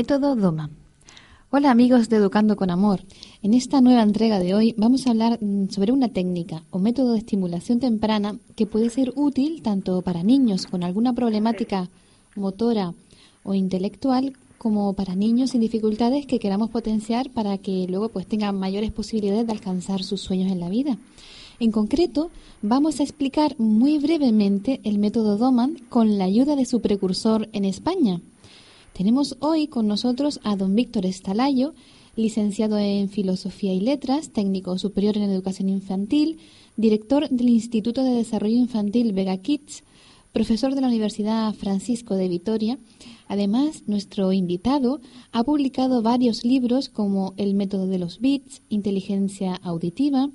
Método Doma. Hola amigos de Educando con Amor. En esta nueva entrega de hoy vamos a hablar mm, sobre una técnica o método de estimulación temprana que puede ser útil tanto para niños con alguna problemática motora o intelectual como para niños sin dificultades que queramos potenciar para que luego pues tengan mayores posibilidades de alcanzar sus sueños en la vida. En concreto, vamos a explicar muy brevemente el método Doman con la ayuda de su precursor en España, tenemos hoy con nosotros a don Víctor Estalayo, licenciado en Filosofía y Letras, técnico superior en Educación Infantil, director del Instituto de Desarrollo Infantil Vega Kids, profesor de la Universidad Francisco de Vitoria. Además, nuestro invitado ha publicado varios libros como El método de los bits, Inteligencia auditiva,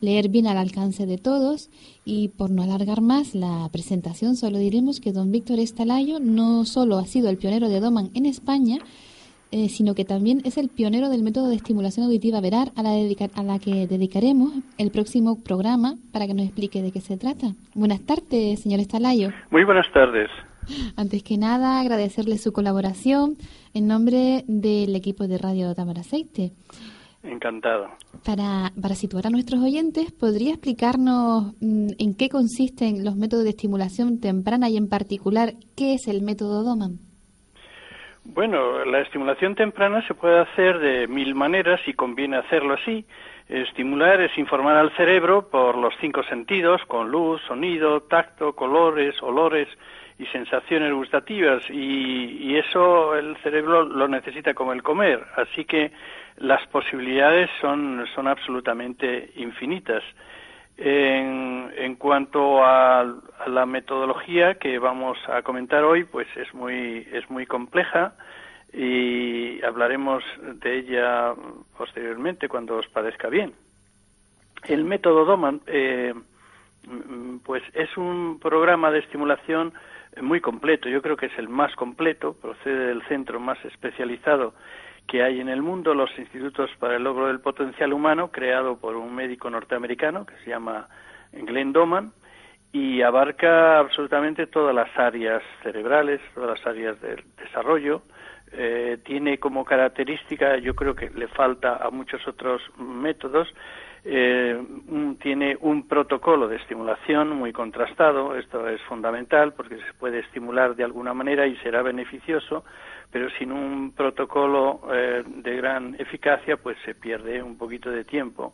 leer bien al alcance de todos y por no alargar más la presentación solo diremos que don Víctor Estalayo no solo ha sido el pionero de Doman en España, eh, sino que también es el pionero del método de estimulación auditiva verar a la, a la que dedicaremos el próximo programa para que nos explique de qué se trata. Buenas tardes, señor Estalayo. Muy buenas tardes. Antes que nada, agradecerle su colaboración en nombre del equipo de Radio Tamaraceite. Aceite. Encantado. Para, para situar a nuestros oyentes, ¿podría explicarnos mm, en qué consisten los métodos de estimulación temprana y en particular qué es el método Doman? Bueno, la estimulación temprana se puede hacer de mil maneras y conviene hacerlo así. Estimular es informar al cerebro por los cinco sentidos, con luz, sonido, tacto, colores, olores y sensaciones gustativas. Y, y eso el cerebro lo necesita como el comer. Así que las posibilidades son, absolutamente infinitas. En, en cuanto a, la metodología que vamos a comentar hoy, pues es muy, es muy compleja y hablaremos de ella posteriormente cuando os parezca bien. El método Doman, eh, pues es un programa de estimulación muy completo. Yo creo que es el más completo, procede del centro más especializado que hay en el mundo, los Institutos para el Logro del Potencial Humano, creado por un médico norteamericano que se llama Glenn Doman, y abarca absolutamente todas las áreas cerebrales, todas las áreas del desarrollo. Eh, tiene como característica, yo creo que le falta a muchos otros métodos, eh, tiene un protocolo de estimulación muy contrastado. Esto es fundamental porque se puede estimular de alguna manera y será beneficioso pero sin un protocolo eh, de gran eficacia, pues se pierde un poquito de tiempo.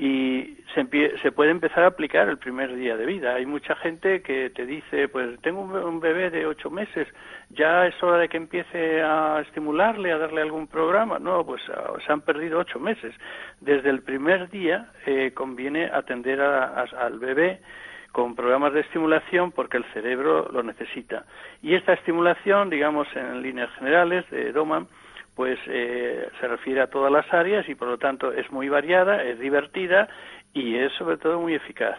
Y se, se, puede empezar a aplicar el primer día de vida. Hay mucha gente que te dice, pues tengo un bebé de ocho meses, ya es hora de que empiece a estimularle, a darle algún programa. No, pues ah, se han perdido ocho meses. Desde el primer día eh, conviene atender al bebé con programas de estimulación porque el cerebro lo necesita. Y esta estimulación, digamos, en líneas generales de Doman, pues eh, se refiere a todas las áreas y por lo tanto es muy variada, es divertida y es sobre todo muy eficaz.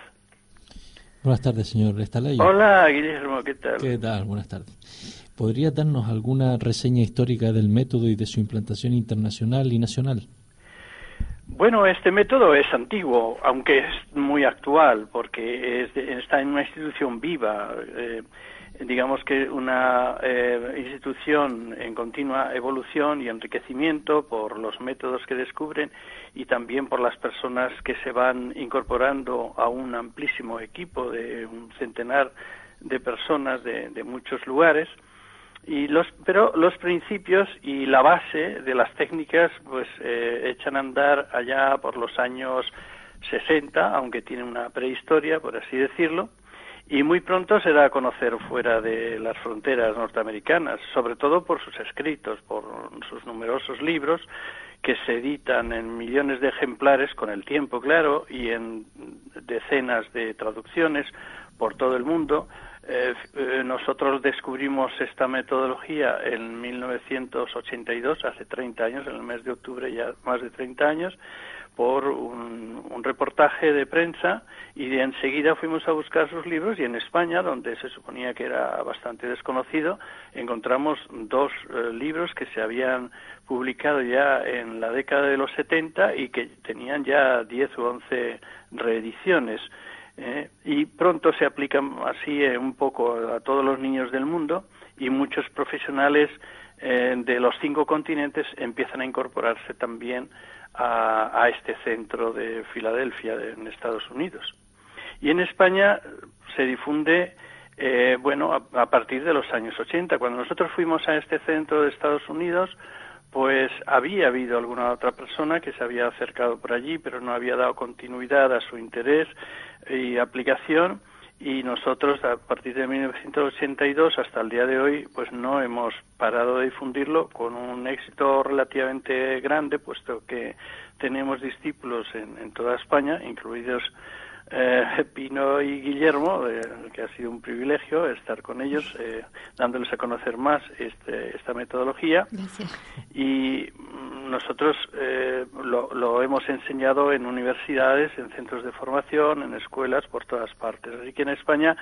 Buenas tardes, señor Estalayo. Hola, Guillermo, ¿qué tal? ¿Qué tal? Buenas tardes. ¿Podría darnos alguna reseña histórica del método y de su implantación internacional y nacional? Bueno, este método es antiguo, aunque es muy actual, porque está en una institución viva. Eh, digamos que una eh, institución en continua evolución y enriquecimiento por los métodos que descubren y también por las personas que se van incorporando a un amplísimo equipo de un centenar de personas de, muchos lugares y los pero los principios y la base de las técnicas pues eh, echan a andar allá por los años 60 aunque tiene una prehistoria por así decirlo y muy pronto se da a conocer fuera de las fronteras norteamericanas, sobre todo por sus escritos, por sus numerosos libros que se editan en millones de ejemplares con el tiempo, claro, y en decenas de traducciones por todo el mundo. Eh, eh, nosotros descubrimos esta metodología en 1982, hace 30 años, en el mes de octubre ya más de 30 años, por un, reportaje de prensa y de enseguida fuimos a buscar sus libros y en España, donde se suponía que era bastante desconocido, encontramos dos eh, libros que se habían publicado ya en la década de los 70 y que tenían ya 10 u 11 reediciones. Eh, y pronto se aplican así eh, un poco a todos los niños del mundo y muchos profesionales de los cinco continentes empiezan a incorporarse también a, este centro de Filadelfia en Estados Unidos. Y en España se difunde, eh, bueno, a, partir de los años 80. Cuando nosotros fuimos a este centro de Estados Unidos, pues había habido alguna otra persona que se había acercado por allí, pero no había dado continuidad a su interés y aplicación y nosotros a partir de 1982 hasta el día de hoy pues no hemos parado de difundirlo con un éxito relativamente grande puesto que tenemos discípulos en, en toda España incluidos eh, Pino y Guillermo, eh, que ha sido un privilegio estar con ellos, eh, dándoles a conocer más este, esta metodología. Y mm, nosotros eh, lo, lo, hemos enseñado en universidades, en centros de formación, en escuelas, por todas partes. Así que en España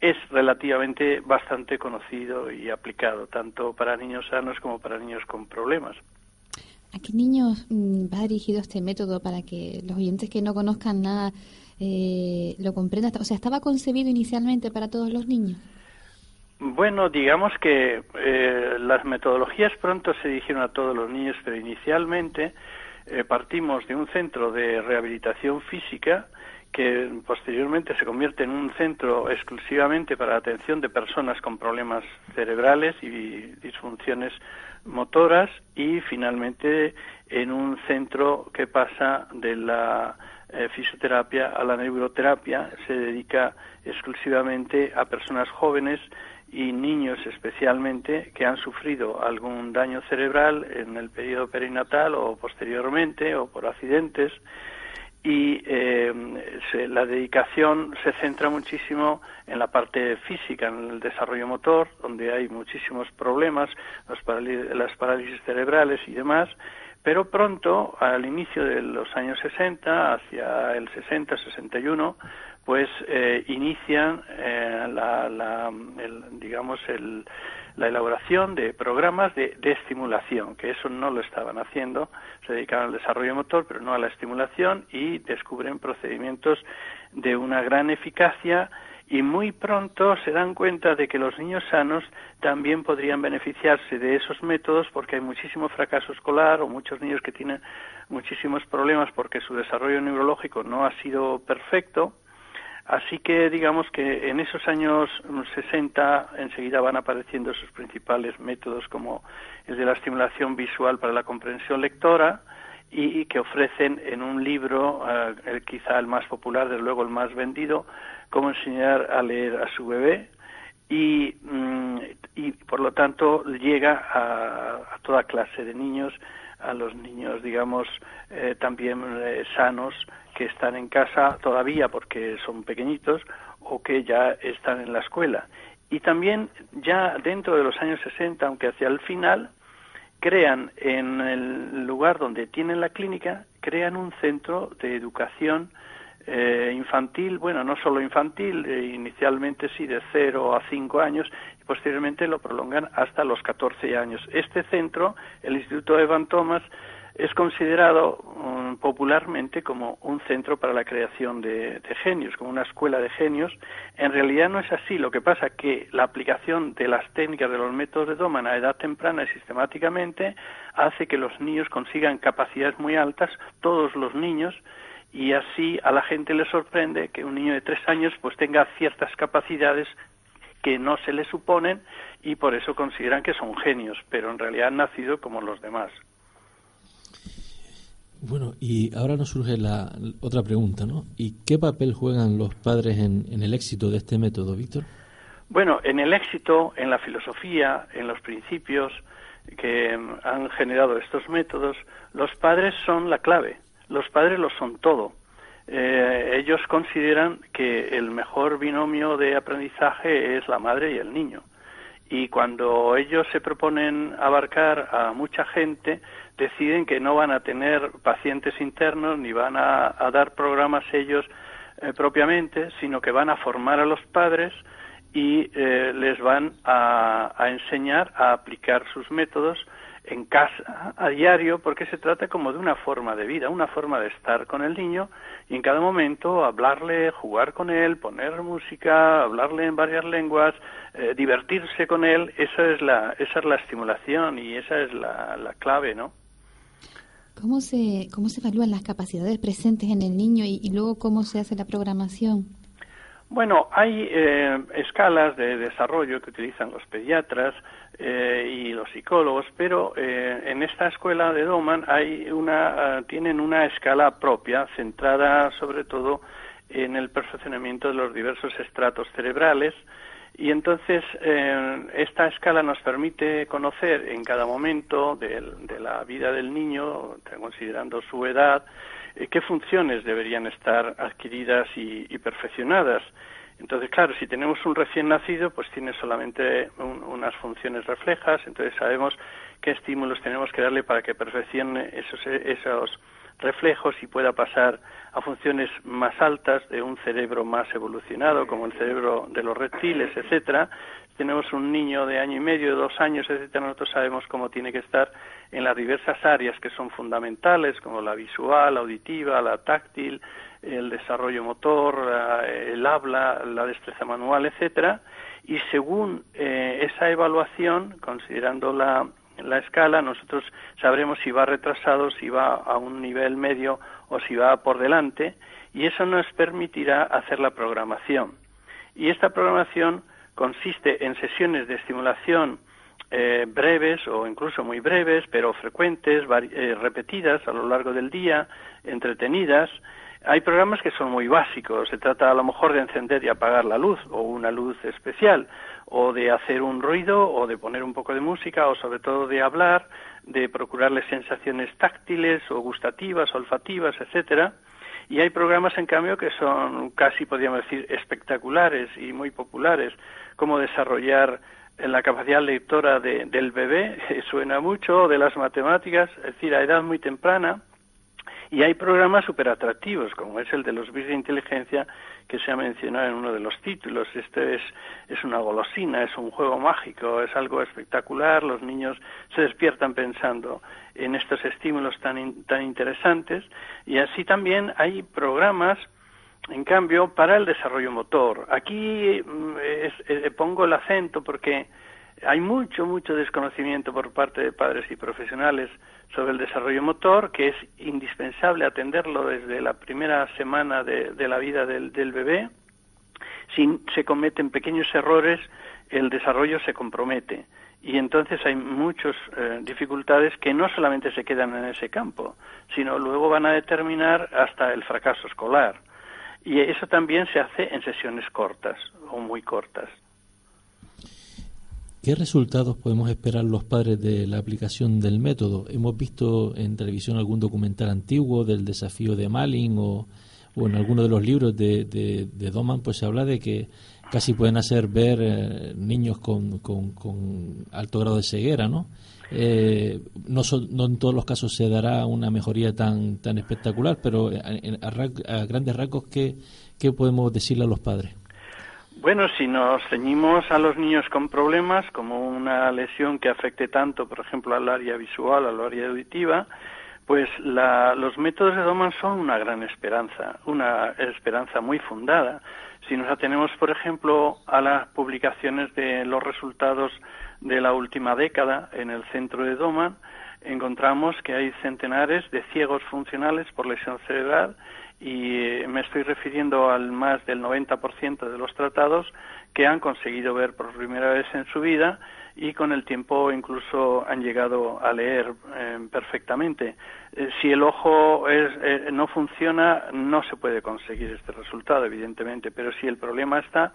es relativamente bastante conocido y aplicado, tanto para niños sanos como para niños con problemas. ¿A qué niños mm, va dirigido este método para que los oyentes que no conozcan nada eh, lo? O sea, ¿estaba concebido inicialmente para todos los niños? Bueno, digamos que eh, las metodologías pronto se dirigieron a todos los niños, pero inicialmente eh, partimos de un centro de rehabilitación física que posteriormente se convierte en un centro exclusivamente para la atención de personas con problemas cerebrales y disfunciones motoras y finalmente en un centro que pasa de la eh, fisioterapia a la neuroterapia, se dedica exclusivamente a personas jóvenes y niños especialmente que han sufrido algún daño cerebral en el periodo perinatal o posteriormente o por accidentes. Y eh, la dedicación se centra muchísimo en la parte física, en el desarrollo motor, donde hay muchísimos problemas, las parálisis cerebrales y demás, pero pronto, al inicio de los años 60, hacia el 60-61, pues eh, inician eh, la, digamos el, la elaboración de programas de, de, estimulación, que eso no lo estaban haciendo, se dedicaban al desarrollo motor, pero no a la estimulación, y descubren procedimientos de una gran eficacia y muy pronto se dan cuenta de que los niños sanos también podrían beneficiarse de esos métodos porque hay muchísimo fracaso escolar o muchos niños que tienen muchísimos problemas porque su desarrollo neurológico no ha sido perfecto. Así que digamos que en esos años 60 enseguida van apareciendo sus principales métodos como el de la estimulación visual para la comprensión lectora, y que ofrecen en un libro, eh, quizá el más popular, desde luego el más vendido, cómo enseñar a leer a su bebé y, mm, y por lo tanto llega a, toda clase de niños, a los niños, digamos, eh, también eh, sanos que están en casa todavía porque son pequeñitos o que ya están en la escuela. Y también ya dentro de los años 60, aunque hacia el final, crean en el lugar donde tienen la clínica, crean un centro de educación eh, infantil, bueno, no solo infantil, eh, inicialmente sí de 0 a 5 años, posteriormente lo prolongan hasta los 14 años. Este centro, el Instituto Evan Thomas, es considerado um, popularmente como un centro para la creación de, genios, como una escuela de genios. En realidad no es así. Lo que pasa que la aplicación de las técnicas de los métodos de Doman a edad temprana y sistemáticamente hace que los niños consigan capacidades muy altas, todos los niños, y así a la gente le sorprende que un niño de tres años pues tenga ciertas capacidades que no se le suponen y por eso consideran que son genios, pero en realidad han nacido como los demás. Bueno, y ahora nos surge la otra pregunta, ¿no? ¿Y qué papel juegan los padres en, el éxito de este método, Víctor? Bueno, en el éxito, en la filosofía, en los principios que han generado estos métodos, los padres son la clave. Los padres lo son todo. Eh, ellos consideran que el mejor binomio de aprendizaje es la madre y el niño. Y cuando ellos se proponen abarcar a mucha gente, deciden que no van a tener pacientes internos ni van a, dar programas ellos eh, propiamente, sino que van a formar a los padres y eh, les van a, enseñar a aplicar sus métodos en casa a diario porque se trata como de una forma de vida, una forma de estar con el niño y en cada momento hablarle, jugar con él, poner música, hablarle en varias lenguas, eh, divertirse con él, esa es la esa es la estimulación y esa es la, la clave, ¿no? ¿Cómo se, ¿Cómo se evalúan las capacidades presentes en el niño y, luego cómo se hace la programación? Bueno, hay eh, escalas de desarrollo que utilizan los pediatras eh, y los psicólogos, pero eh, en esta escuela de Doman hay una, tienen una escala propia centrada sobre todo en el perfeccionamiento de los diversos estratos cerebrales y entonces eh, esta escala nos permite conocer en cada momento de, la vida del niño, considerando su edad, eh, qué funciones deberían estar adquiridas y, perfeccionadas. Entonces, claro, si tenemos un recién nacido, pues tiene solamente unas funciones reflejas, entonces sabemos qué estímulos tenemos que darle para que perfeccione esos, esos reflejos y pueda pasar a funciones más altas de un cerebro más evolucionado, como el cerebro de los reptiles, etcétera. Tenemos un niño de año y medio, de dos años, etcétera. Nosotros sabemos cómo tiene que estar en las diversas áreas que son fundamentales, como la visual, la auditiva, la táctil, el desarrollo motor, el habla, la destreza manual, etcétera. Y según eh, esa evaluación, considerando la la escala, nosotros sabremos si va retrasado, si va a un nivel medio o si va por delante, y eso nos permitirá hacer la programación. Y esta programación consiste en sesiones de estimulación eh, breves o incluso muy breves, pero frecuentes, eh, repetidas a lo largo del día, entretenidas. Hay programas que son muy básicos, se trata a lo mejor de encender y apagar la luz o una luz especial, o de hacer un ruido o de poner un poco de música o sobre todo de hablar, de procurarle sensaciones táctiles o gustativas, olfativas, etcétera. Y hay programas, en cambio, que son casi, podríamos decir, espectaculares y muy populares, como desarrollar la capacidad lectora del bebé, suena mucho, de las matemáticas, es decir, a edad muy temprana, y hay programas súper atractivos, como es el de los bits de inteligencia que se ha mencionado en uno de los títulos. Este es, es una golosina, es un juego mágico, es algo espectacular. Los niños se despiertan pensando en estos estímulos tan, tan interesantes. Y así también hay programas en cambio, para el desarrollo motor, aquí mm, eh, pongo el acento porque hay mucho, mucho desconocimiento por parte de padres y profesionales sobre el desarrollo motor, que es indispensable atenderlo desde la primera semana de, la vida del, bebé. Si se cometen pequeños errores, el desarrollo se compromete. Y entonces hay muchas eh, dificultades que no solamente se quedan en ese campo, sino luego van a determinar hasta el fracaso escolar. Y eso también se hace en sesiones cortas o muy cortas. ¿Qué resultados podemos esperar los padres de la aplicación del método? Hemos visto en televisión algún documental antiguo del desafío de Malin o, en alguno de los libros de, de, Doman, pues se habla de que casi pueden hacer ver eh, niños con, con, alto grado de ceguera, ¿no? Eh, no, no, en todos los casos se dará una mejoría tan, tan espectacular, pero a, grandes rasgos, ¿qué, ¿qué podemos decirle a los padres? Bueno, si nos ceñimos a los niños con problemas, como una lesión que afecte tanto, por ejemplo, al área visual, al área auditiva, pues los métodos de Doman son una gran esperanza, una esperanza muy fundada. Si nos atenemos, por ejemplo, a las publicaciones de los resultados de la última década en el centro de Doman, encontramos que hay centenares de ciegos funcionales por lesión cerebral y eh, me estoy refiriendo al más del 90% de los tratados que han conseguido ver por primera vez en su vida y con el tiempo incluso han llegado a leer eh, perfectamente. Eh, si el ojo no funciona, no se puede conseguir este resultado, evidentemente, pero si el problema está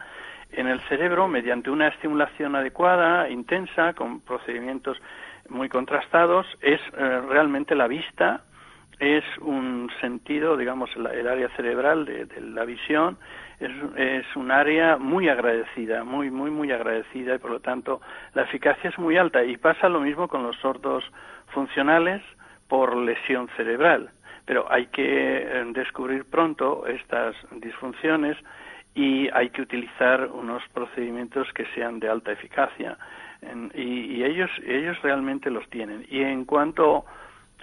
en el cerebro, mediante una estimulación adecuada, intensa, con procedimientos muy contrastados, es realmente la vista es un sentido, digamos, el, área cerebral de, la visión es, es, un área muy agradecida, muy, muy, muy agradecida y por lo tanto la eficacia es muy alta y pasa lo mismo con los sordos funcionales por lesión cerebral. Pero hay que eh, descubrir pronto estas disfunciones y hay que utilizar unos procedimientos que sean de alta eficacia y, y ellos ellos realmente los tienen. Y en cuanto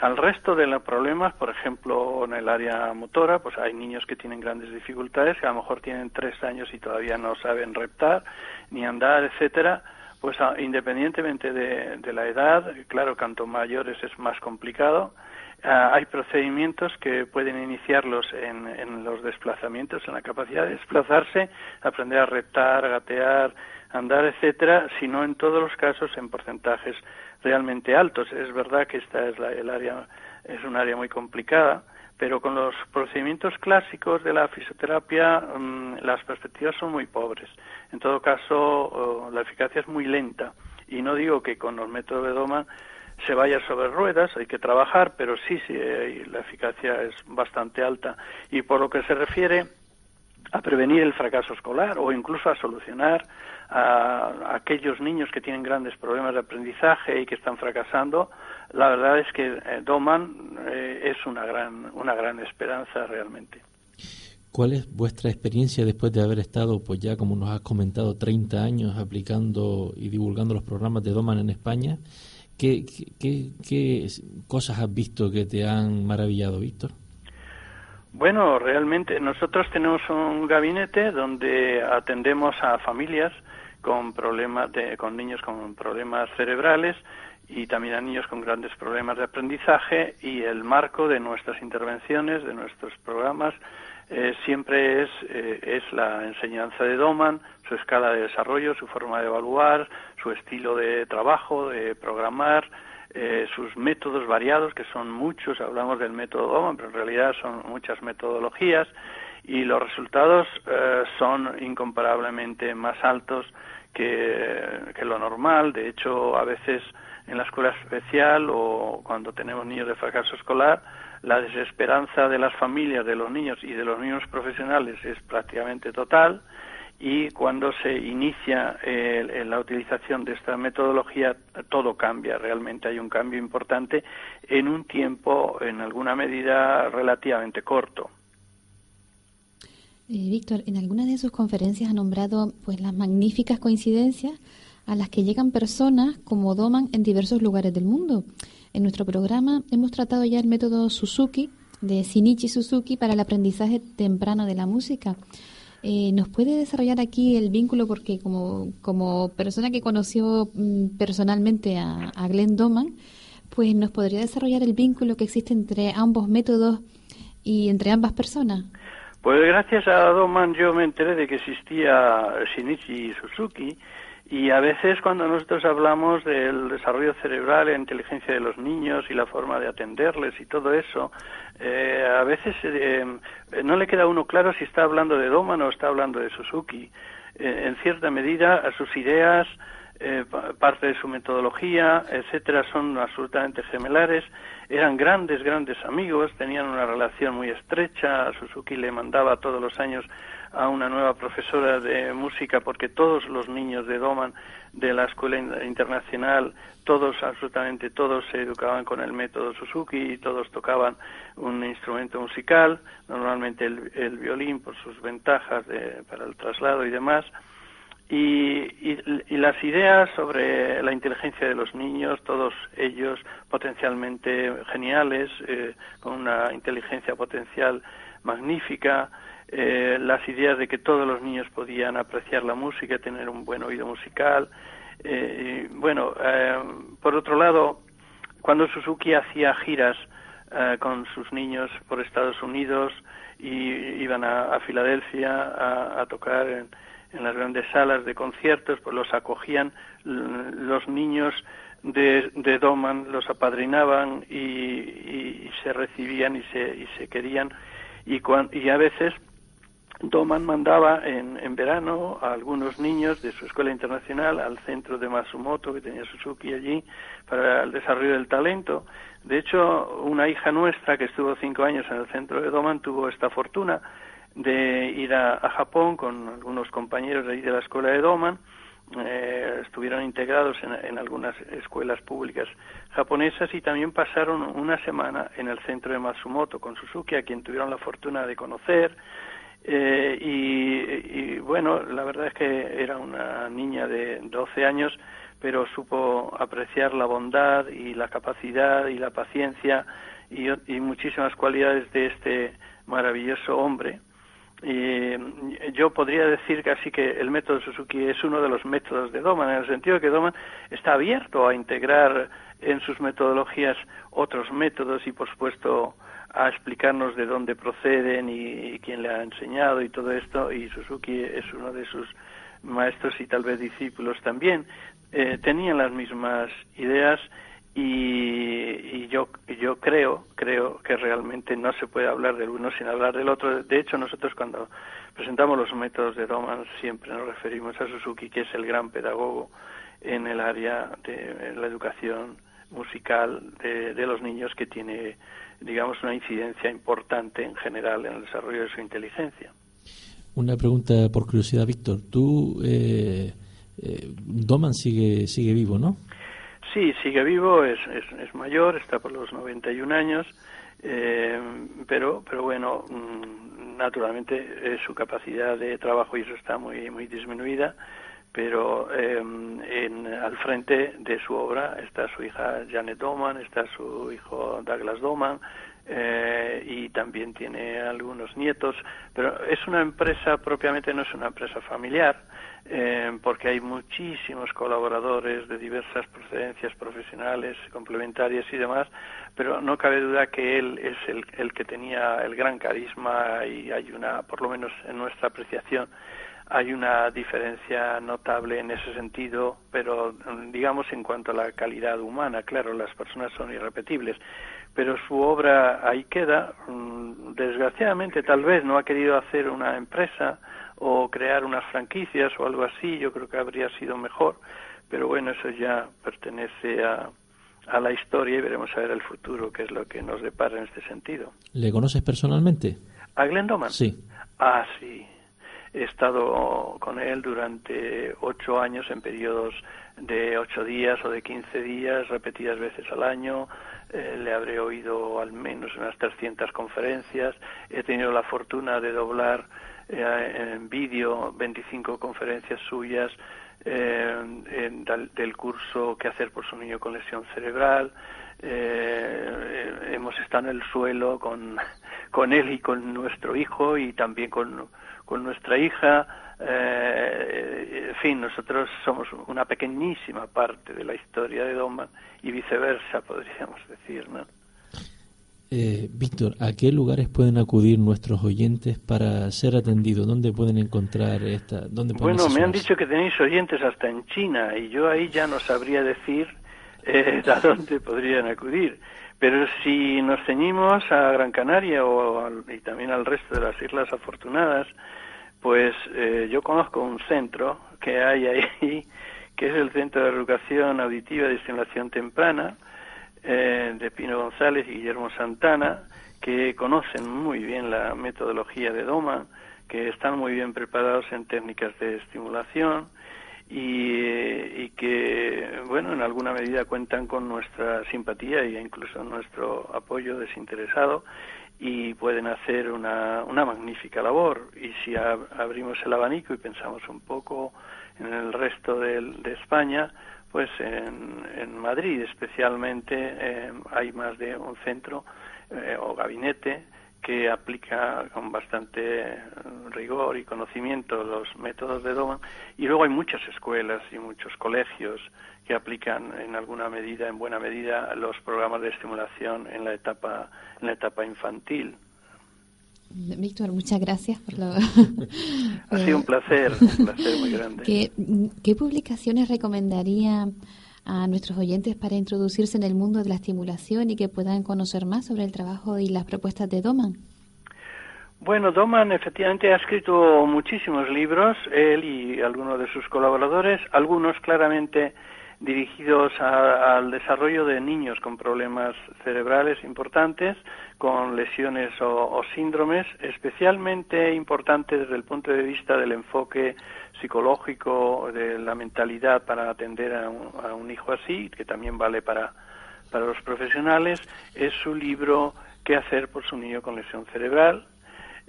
al resto de los problemas, por ejemplo, en el área motora, pues hay niños que tienen grandes dificultades, que a lo mejor tienen tres años y todavía no saben reptar ni andar, etcétera. Pues ah, independientemente de, la edad, claro, cuanto mayores es más complicado. Ah, hay procedimientos que pueden iniciarlos en, en los desplazamientos, en la capacidad de desplazarse, aprender a reptar, gatear, andar, etcétera, sino en todos los casos en porcentajes realmente altos. Es verdad que esta es la, el área es un área muy complicada, pero con los procedimientos clásicos de la fisioterapia mm, las perspectivas son muy pobres. En todo caso, oh, la eficacia es muy lenta y no digo que con los métodos de Doma se vaya sobre ruedas, hay que trabajar, pero sí, sí, la eficacia es bastante alta. Y por lo que se refiere a prevenir el fracaso escolar o incluso a solucionar a, aquellos niños que tienen grandes problemas de aprendizaje y que están fracasando, la verdad es que eh, Doman eh, es una gran, una gran esperanza realmente. ¿Cuál es vuestra experiencia después de haber estado, pues ya como nos has comentado, 30 años aplicando y divulgando los programas de Doman en España? ¿Qué, qué, qué cosas has visto que te han maravillado, Víctor? Bueno, realmente nosotros tenemos un gabinete donde atendemos a familias con problemas de, con niños con problemas cerebrales y también a niños con grandes problemas de aprendizaje y el marco de nuestras intervenciones, de nuestros programas, eh, siempre es, eh, es la enseñanza de Doman, su escala de desarrollo, su forma de evaluar, su estilo de trabajo, de programar, eh, sus métodos variados, que son muchos, hablamos del método Doman, pero en realidad son muchas metodologías, y los resultados eh, son incomparablemente más altos que, lo normal. De hecho, a veces en la escuela especial o cuando tenemos niños de fracaso escolar, la desesperanza de las familias, de los niños y de los niños profesionales es prácticamente total y cuando se inicia la utilización de esta metodología todo cambia, realmente hay un cambio importante en un tiempo en alguna medida relativamente corto. Eh, Víctor, en alguna de sus conferencias ha nombrado pues las magníficas coincidencias a las que llegan personas como Doman en diversos lugares del mundo. En nuestro programa hemos tratado ya el método Suzuki de Shinichi Suzuki para el aprendizaje temprano de la música. Eh, ¿Nos puede desarrollar aquí el vínculo? Porque como, como persona que conoció mm, personalmente a, a Glenn Doman, pues nos podría desarrollar el vínculo que existe entre ambos métodos y entre ambas personas. Pues gracias a Doman yo me enteré de que existía Shinichi Suzuki y a veces cuando nosotros hablamos del desarrollo cerebral, la inteligencia de los niños y la forma de atenderles y todo eso, eh, a veces eh, no le queda a uno claro si está hablando de Doman o está hablando de Suzuki. Eh, en cierta medida, sus ideas, parte de su metodología, etcétera, son absolutamente gemelares eran grandes, grandes amigos, tenían una relación muy estrecha, Suzuki le mandaba todos los años a una nueva profesora de música porque todos los niños de Doman de la escuela internacional, todos, absolutamente todos se educaban con el método Suzuki y todos tocaban un instrumento musical, normalmente el, violín por sus ventajas para el traslado y demás. Y, las ideas sobre la inteligencia de los niños, todos ellos potencialmente geniales, eh, con una inteligencia potencial magnífica, eh, las ideas de que todos los niños podían apreciar la música, tener un buen oído musical. Eh, bueno, por otro lado, cuando Suzuki hacía giras con sus niños por Estados Unidos y iban a, Filadelfia a tocar en, en las grandes salas de conciertos, pues los acogían los niños de, de Doman, los apadrinaban y, se recibían y se, y se querían. Y, y a veces Doman mandaba en, en verano a algunos niños de su escuela internacional al centro de Matsumoto, que tenía Suzuki allí, para el desarrollo del talento. De hecho, una hija nuestra que estuvo cinco años en el centro de Doman tuvo esta fortuna de ir a, Japón con algunos compañeros de ahí de la escuela de Doman. Eh, estuvieron integrados en, algunas escuelas públicas japonesas y también pasaron una semana en el centro de Matsumoto con Suzuki, a quien tuvieron la fortuna de conocer. Eh, y, bueno, la verdad es que era una niña de 12 años, pero supo apreciar la bondad y la capacidad y la paciencia y, y muchísimas cualidades de este maravilloso hombre y yo podría decir casi que el método Suzuki es uno de los métodos de Doman, en el sentido de que Doman está abierto a integrar en sus metodologías otros métodos y, por supuesto, a explicarnos de dónde proceden y, quién le ha enseñado y todo esto, y Suzuki es uno de sus maestros y tal vez discípulos también. Eh, tenían las mismas ideas y, yo yo creo creo que realmente no se puede hablar del uno sin hablar del otro. De hecho nosotros cuando presentamos los métodos de Doman siempre nos referimos a Suzuki que es el gran pedagogo en el área de la educación musical de, de los niños que tiene digamos una incidencia importante en general en el desarrollo de su inteligencia. Una pregunta por curiosidad Víctor. Tú eh, eh, Doman sigue sigue vivo no Sí, sigue vivo, es, es, mayor, está por los 91 años, eh, pero, pero bueno, mm, naturalmente eh, su capacidad de trabajo y eso está muy, muy disminuida, pero eh, en, al frente de su obra está su hija Janet Doman, está su hijo Douglas Doman, eh, y también tiene algunos nietos, pero es una empresa propiamente no es una empresa familiar, eh, porque hay muchísimos colaboradores de diversas procedencias profesionales, complementarias y demás, pero no cabe duda que él es el, el que tenía el gran carisma y hay una, por lo menos en nuestra apreciación, hay una diferencia notable en ese sentido, pero digamos en cuanto a la calidad humana, claro, las personas son irrepetibles, pero su obra ahí queda. Mm, desgraciadamente, tal vez no ha querido hacer una empresa o crear unas franquicias o algo así, yo creo que habría sido mejor, pero bueno, eso ya pertenece a, a la historia y veremos a ver el futuro, qué es lo que nos depara en este sentido. ¿Le conoces personalmente? ¿A Glendoman? Sí. Ah, sí, He estado con él durante ocho años en periodos de ocho días o de quince días, repetidas veces al año. Eh, le habré oído al menos unas 300 conferencias. He tenido la fortuna de doblar eh, en vídeo 25 conferencias suyas eh, del curso que hacer por su niño con lesión cerebral. hemos estado en el suelo con, con él y con nuestro hijo y también con con nuestra hija. Eh, en fin, nosotros somos una pequeñísima parte de la historia de Doman y viceversa, podríamos decir, ¿no? Eh, Víctor, ¿a qué lugares pueden acudir nuestros oyentes para ser atendidos? ¿Dónde pueden encontrar esta? Dónde bueno, me han dicho que tenéis oyentes hasta en China y yo ahí ya no sabría decir eh, a dónde podrían acudir. Pero si nos ceñimos a Gran Canaria o y también al resto de las Islas Afortunadas, pues eh, yo conozco un centro que hay ahí, que es el Centro de Educación Auditiva y Estimulación Temprana, eh, de Pino González y Guillermo Santana, que conocen muy bien la metodología de Doma, que están muy bien preparados en técnicas de estimulación y, que, bueno, en alguna medida cuentan con nuestra simpatía e incluso nuestro apoyo desinteresado y pueden hacer una, una magnífica labor. Y si abrimos el abanico y pensamos un poco en el resto de, de España, pues en, en Madrid especialmente eh, hay más de un centro eh, o gabinete que aplica con bastante rigor y conocimiento los métodos de Doman y luego hay muchas escuelas y muchos colegios que aplican en alguna medida, en buena medida, los programas de estimulación en la etapa, en la etapa infantil. Víctor, muchas gracias por lo... ha sido un placer, un placer muy grande. ¿Qué, ¿Qué publicaciones recomendaría a nuestros oyentes para introducirse en el mundo de la estimulación y que puedan conocer más sobre el trabajo y las propuestas de Doman? Bueno, Doman efectivamente ha escrito muchísimos libros, él y algunos de sus colaboradores, algunos claramente dirigidos al desarrollo de niños con problemas cerebrales importantes, con lesiones o, síndromes, especialmente importante desde el punto de vista del enfoque psicológico, de la mentalidad para atender a un, hijo así, que también vale para, para los profesionales, es su libro ¿Qué hacer por su niño con lesión cerebral?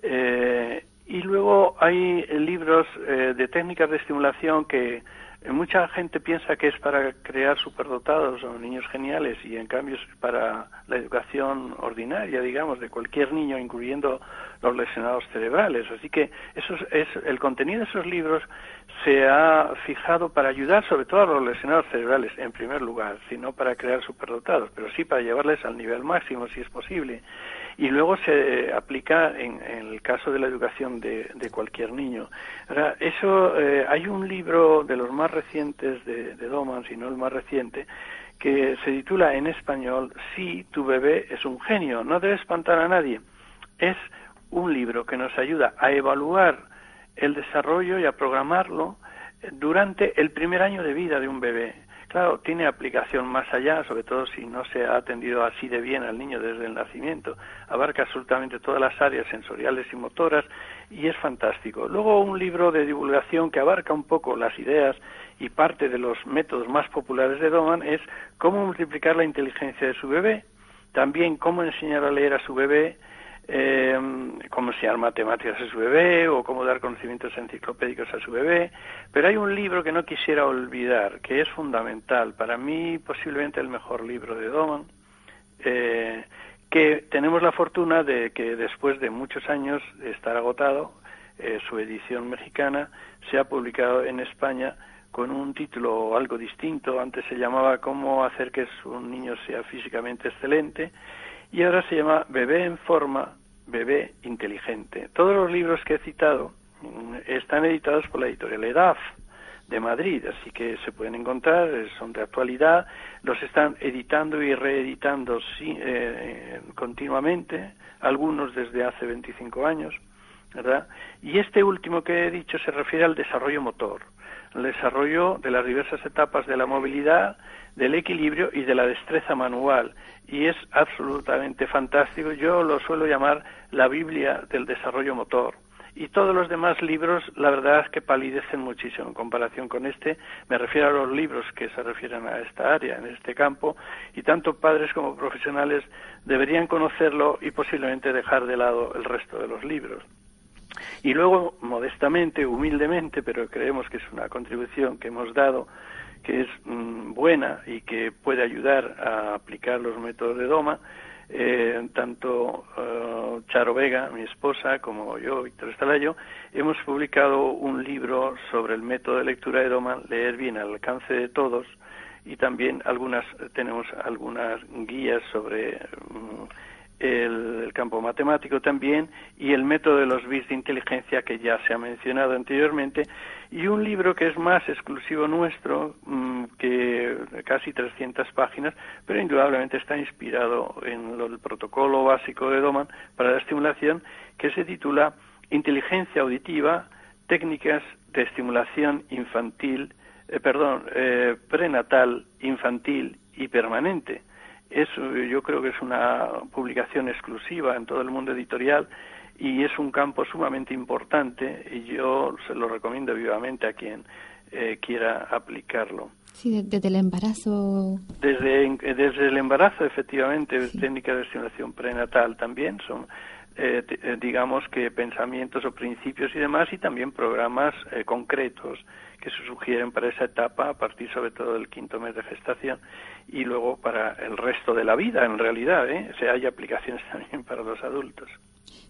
Eh, y luego hay libros eh, de técnicas de estimulación que Mucha gente piensa que es para crear superdotados o niños geniales y en cambio es para la educación ordinaria, digamos, de cualquier niño, incluyendo los lesionados cerebrales. Así que eso es, el contenido de esos libros se ha fijado para ayudar sobre todo a los lesionados cerebrales, en primer lugar, sino para crear superdotados, pero sí para llevarles al nivel máximo, si es posible y luego se aplica en, el caso de la educación de, cualquier niño. Ahora, eso, eh, hay un libro de los más recientes de, de Doman, si no el más reciente, que se titula en español Si tu bebé es un genio. No debe espantar a nadie. Es un libro que nos ayuda a evaluar el desarrollo y a programarlo durante el primer año de vida de un bebé. Claro, tiene aplicación más allá, sobre todo si no se ha atendido así de bien al niño desde el nacimiento. Abarca absolutamente todas las áreas sensoriales y motoras y es fantástico. Luego un libro de divulgación que abarca un poco las ideas y parte de los métodos más populares de Doman es cómo multiplicar la inteligencia de su bebé, también cómo enseñar a leer a su bebé, eh, cómo enseñar matemáticas a su bebé o cómo dar conocimientos enciclopédicos a su bebé, pero hay un libro que no quisiera olvidar, que es fundamental, para mí posiblemente el mejor libro de Doman, eh, que tenemos la fortuna de que después de muchos años de estar agotado, eh, su edición mexicana se ha publicado en España con un título algo distinto. Antes se llamaba Cómo hacer que un niño sea físicamente excelente y ahora se llama Bebé en forma Bebé Inteligente. Todos los libros que he citado mm, están editados por la editorial EDAF de Madrid, así que se pueden encontrar, eh, son de actualidad, los están editando y reeditando eh, continuamente, algunos desde hace 25 años, ¿verdad? Y este último que he dicho se refiere al desarrollo motor, el desarrollo de las diversas etapas de la movilidad, del equilibrio y de la destreza manual, y es absolutamente fantástico. Yo lo suelo llamar la Biblia del desarrollo motor. Y todos los demás libros, la verdad es que palidecen muchísimo en comparación con este. Me refiero a los libros que se refieren a esta área, en este campo, y tanto padres como profesionales deberían conocerlo y posiblemente dejar de lado el resto de los libros. Y luego, modestamente, humildemente, pero creemos que es una contribución que hemos dado, que es mm, buena y que puede ayudar a aplicar los métodos de Doma, eh, tanto uh, Charo Vega, mi esposa, como yo, Víctor Estalayo, hemos publicado un libro sobre el método de lectura de Doma, Leer bien al alcance de todos, y también algunas tenemos algunas guías sobre mm, el, campo matemático también y el método de los bits de inteligencia que ya se ha mencionado anteriormente. Y un libro que es más exclusivo nuestro mm, que casi 300 páginas pero indudablemente está inspirado en el protocolo básico de Doman para la estimulación que se titula Inteligencia auditiva técnicas de estimulación infantil eh, perdón eh, prenatal infantil y permanente es, yo creo que es una publicación exclusiva en todo el mundo editorial y es un campo sumamente importante y yo se lo recomiendo vivamente a quien eh, quiera aplicarlo. Sí, desde el embarazo. Desde, desde el embarazo, efectivamente, técnicas de estimulación prenatal también son, eh, eh, digamos que pensamientos o principios y demás, y también programas concretos que se sugieren para esa etapa a partir sobre todo del quinto mes de gestación y luego para el resto de la vida en realidad, ¿eh? o sea, hay aplicaciones también para los adultos.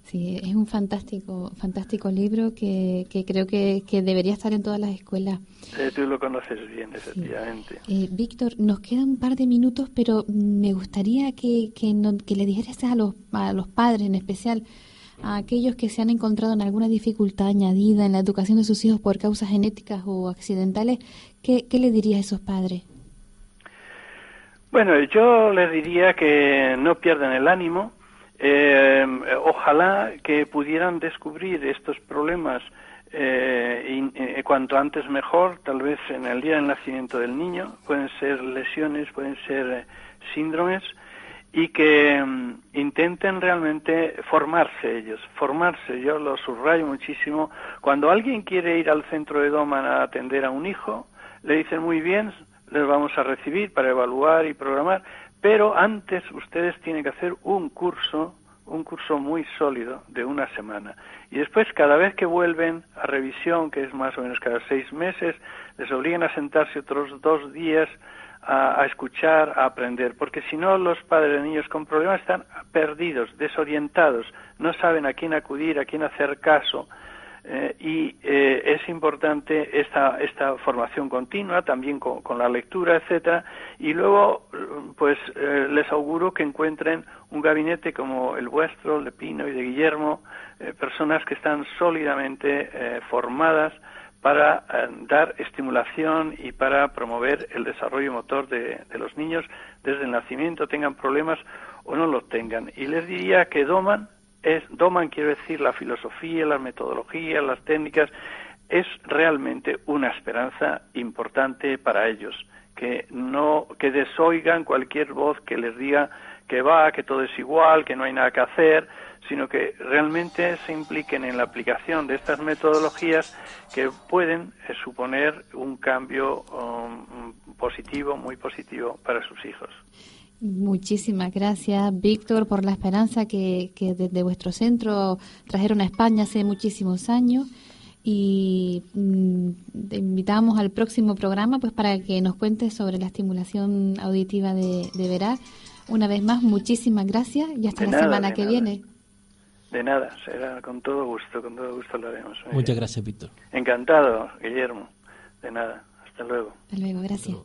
Sí, es un fantástico, fantástico libro que, que creo que, que, debería estar en todas las escuelas. Eh, tú lo conoces bien, efectivamente. Eh, Víctor, nos quedan un par de minutos, pero me gustaría que, que, que le dijeras a los, a los padres en especial, a aquellos que se han encontrado en alguna dificultad añadida en la educación de sus hijos por causas genéticas o accidentales, ¿qué, qué le diría a esos padres? Bueno, yo les diría que no pierdan el ánimo, eh, ojalá que pudieran descubrir estos problemas eh, eh, cuanto antes mejor, tal vez en el día del nacimiento del niño, pueden ser lesiones, pueden ser síndromes, y que mm, intenten realmente formarse ellos, formarse, yo lo subrayo muchísimo, cuando alguien quiere ir al centro de Doman a atender a un hijo, le dicen muy bien, les vamos a recibir para evaluar y programar, pero antes ustedes tienen que hacer un curso, un curso muy sólido de una semana. Y después, cada vez que vuelven a revisión, que es más o menos cada seis meses, les obligan a sentarse otros dos días a, a escuchar, a aprender, porque si no, los padres de niños con problemas están perdidos, desorientados, no saben a quién acudir, a quién hacer caso. Eh, y eh, es importante esta, formación continua, también con, la lectura, etcétera, y luego, pues eh, les auguro que encuentren un gabinete como el vuestro, el de Pino y de Guillermo, personas que están sólidamente formadas para dar estimulación y para promover el desarrollo motor de, de los niños desde el nacimiento, tengan problemas o no los tengan. Y les diría que doman es, doman quiero decir la filosofía, las metodologías, las técnicas, es realmente una esperanza importante para ellos, que no, que desoigan cualquier voz que les diga que va, que todo es igual, que no hay nada que hacer, sino que realmente se impliquen en la aplicación de estas metodologías que pueden eh, suponer un cambio um, positivo, muy positivo para sus hijos. Muchísimas gracias, Víctor, por la esperanza que, que, desde vuestro centro trajeron a España hace muchísimos años. Y mm, te invitamos al próximo programa pues para que nos cuentes sobre la estimulación auditiva de, de Verar. Una vez más, muchísimas gracias y hasta la semana que viene. De nada, será con todo gusto, con todo gusto lo haremos. Muchas gracias, Víctor. Encantado, Guillermo. De nada, hasta luego. Hasta luego, gracias.